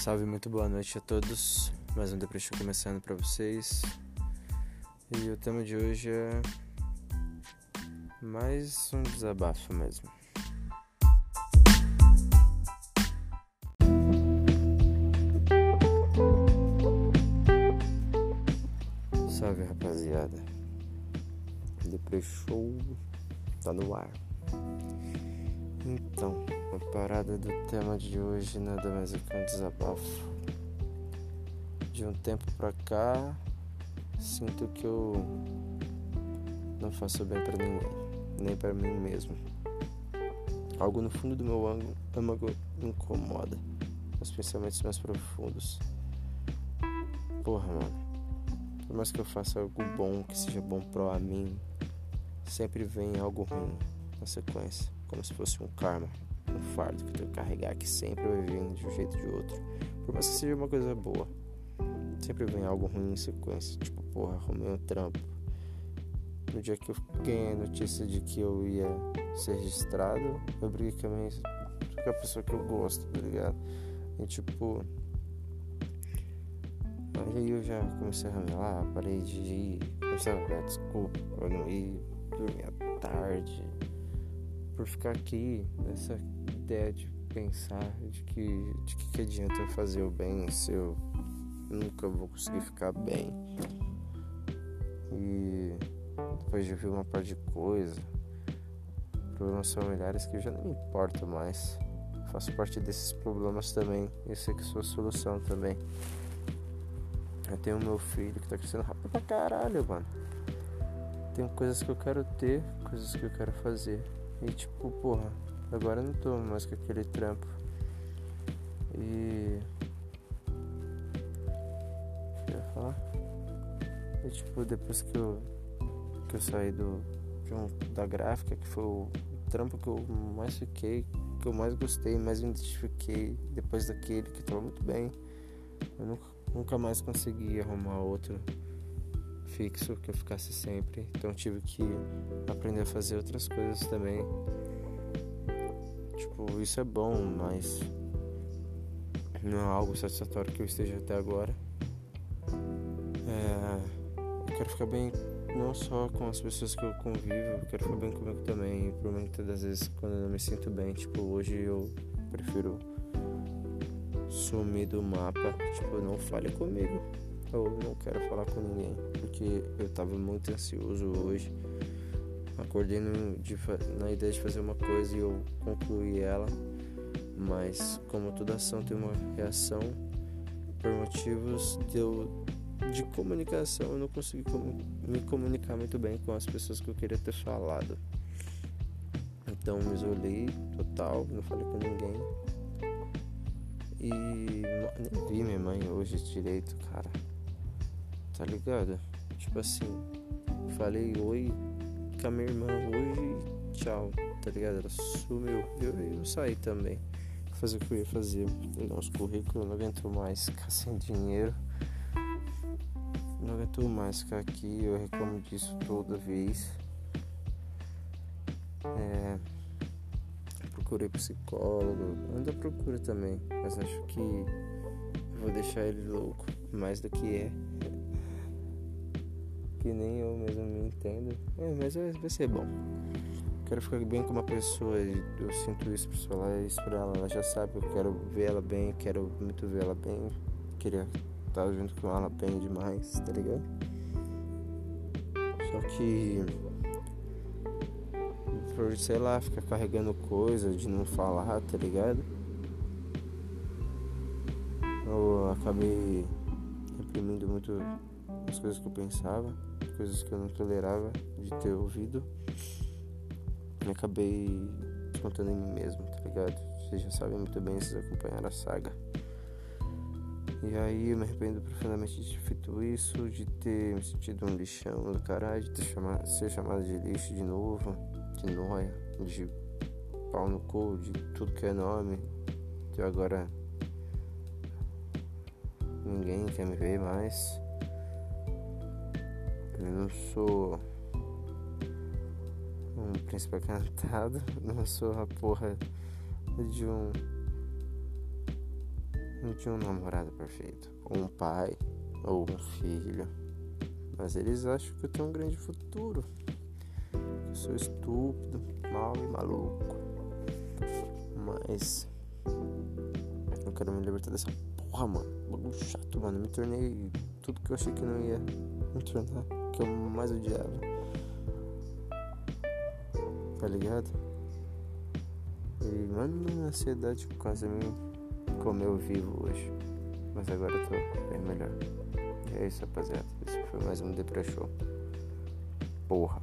Salve, muito boa noite a todos. Mais um Depressão começando para vocês. E o tema de hoje é mais um desabafo mesmo. Salve rapaziada. Depressou tá no ar. Então, a parada do tema de hoje nada mais é que um desabafo. De um tempo pra cá, sinto que eu não faço bem para ninguém, nem para mim mesmo. Algo no fundo do meu âmago me incomoda, os pensamentos mais profundos. Porra, mano. Por mais que eu faça algo bom, que seja bom pro a mim, sempre vem algo ruim na sequência, como se fosse um karma, um fardo que eu tenho que carregar que sempre vai vir de um jeito ou de outro. Por mais que seja uma coisa boa, sempre vem algo ruim em sequência, tipo, porra, arrumei um trampo. No dia que eu ganhei a notícia de que eu ia ser registrado, eu briguei com a, minha, com a pessoa que eu gosto, tá ligado? E tipo. Aí eu já comecei a ramelar, parei de ir, comecei a dar desculpa pra não ir, dormir à tarde, por ficar aqui nessa ideia de pensar de que de que, adianta fazer o bem se eu nunca vou conseguir ficar bem. E depois de ver uma parte de coisa, problemas familiares que eu já não me importo mais. faço parte desses problemas também. Eu sei que sou a solução também. Eu tenho meu filho que tá crescendo rápido pra caralho, mano. Tenho coisas que eu quero ter, coisas que eu quero fazer. E tipo, porra, agora não tô mais com aquele trampo. E. Eu falar? E tipo, depois que eu. que eu saí do. Da gráfica, que foi o trampo que eu mais fiquei, que eu mais gostei, mais me identifiquei depois daquele que tava muito bem. Eu nunca, nunca mais consegui arrumar outro fixo que eu ficasse sempre. Então tive que aprender a fazer outras coisas também. Tipo, isso é bom, mas não é algo satisfatório que eu esteja até agora. É, eu quero ficar bem não só com as pessoas que eu convivo, eu quero ficar bem comigo também. Por muitas das vezes quando eu não me sinto bem, tipo, hoje eu prefiro sumir do mapa, tipo, não fale comigo. Eu não quero falar com ninguém, porque eu tava muito ansioso hoje. Acordei no, de, na ideia de fazer uma coisa e eu concluí ela, mas como toda ação tem uma reação, por motivos de, eu, de comunicação, eu não consegui me comunicar muito bem com as pessoas que eu queria ter falado. Então me isolei total, não falei com ninguém. E nem vi minha mãe hoje direito, cara tá ligado? Tipo assim, falei oi com a minha irmã hoje tchau, tá ligado? Ela sumiu. Eu, eu saí também. Fazer o que eu ia fazer. Pegar uns currículos, não aguento mais ficar sem dinheiro. Não aguento mais ficar aqui, eu reclamo disso toda vez. É, procurei psicólogo, ainda procuro também, mas acho que vou deixar ele louco mais do que é que nem eu mesmo me entendo. É, mas vai ser bom. Quero ficar bem com uma pessoa e eu sinto isso pra falar isso pra ela. Ela já sabe, eu quero ver ela bem, quero muito ver ela bem. Queria estar junto com ela bem demais, tá ligado? Só que por, sei lá, ficar carregando coisa de não falar, tá ligado? Eu acabei reprimindo muito as coisas que eu pensava coisas que eu não tolerava de ter ouvido. E acabei contando em mim mesmo, tá ligado? Vocês já sabem muito bem, vocês acompanharam a saga. E aí eu me arrependo profundamente de ter feito isso, de ter me sentido um lixão do caralho, de ter chamado, ser chamado de lixo de novo, de noia, de pau no cu, de tudo que é nome. Que agora ninguém quer me ver mais. Eu não sou um príncipe encantado, não sou a porra de um tinha um namorado perfeito, ou um pai, ou um filho. Mas eles acham que eu tenho um grande futuro. Eu sou estúpido, mal e maluco. Mas quero me libertar dessa porra, mano. Bagulho chato, mano. Me tornei tudo que eu achei que não ia me tornar, que eu mais odiava. Tá ligado? E, mano, a ansiedade quase me comeu vivo hoje. Mas agora eu tô bem melhor. E é isso, rapaziada. Esse foi mais um Depre Show. Porra.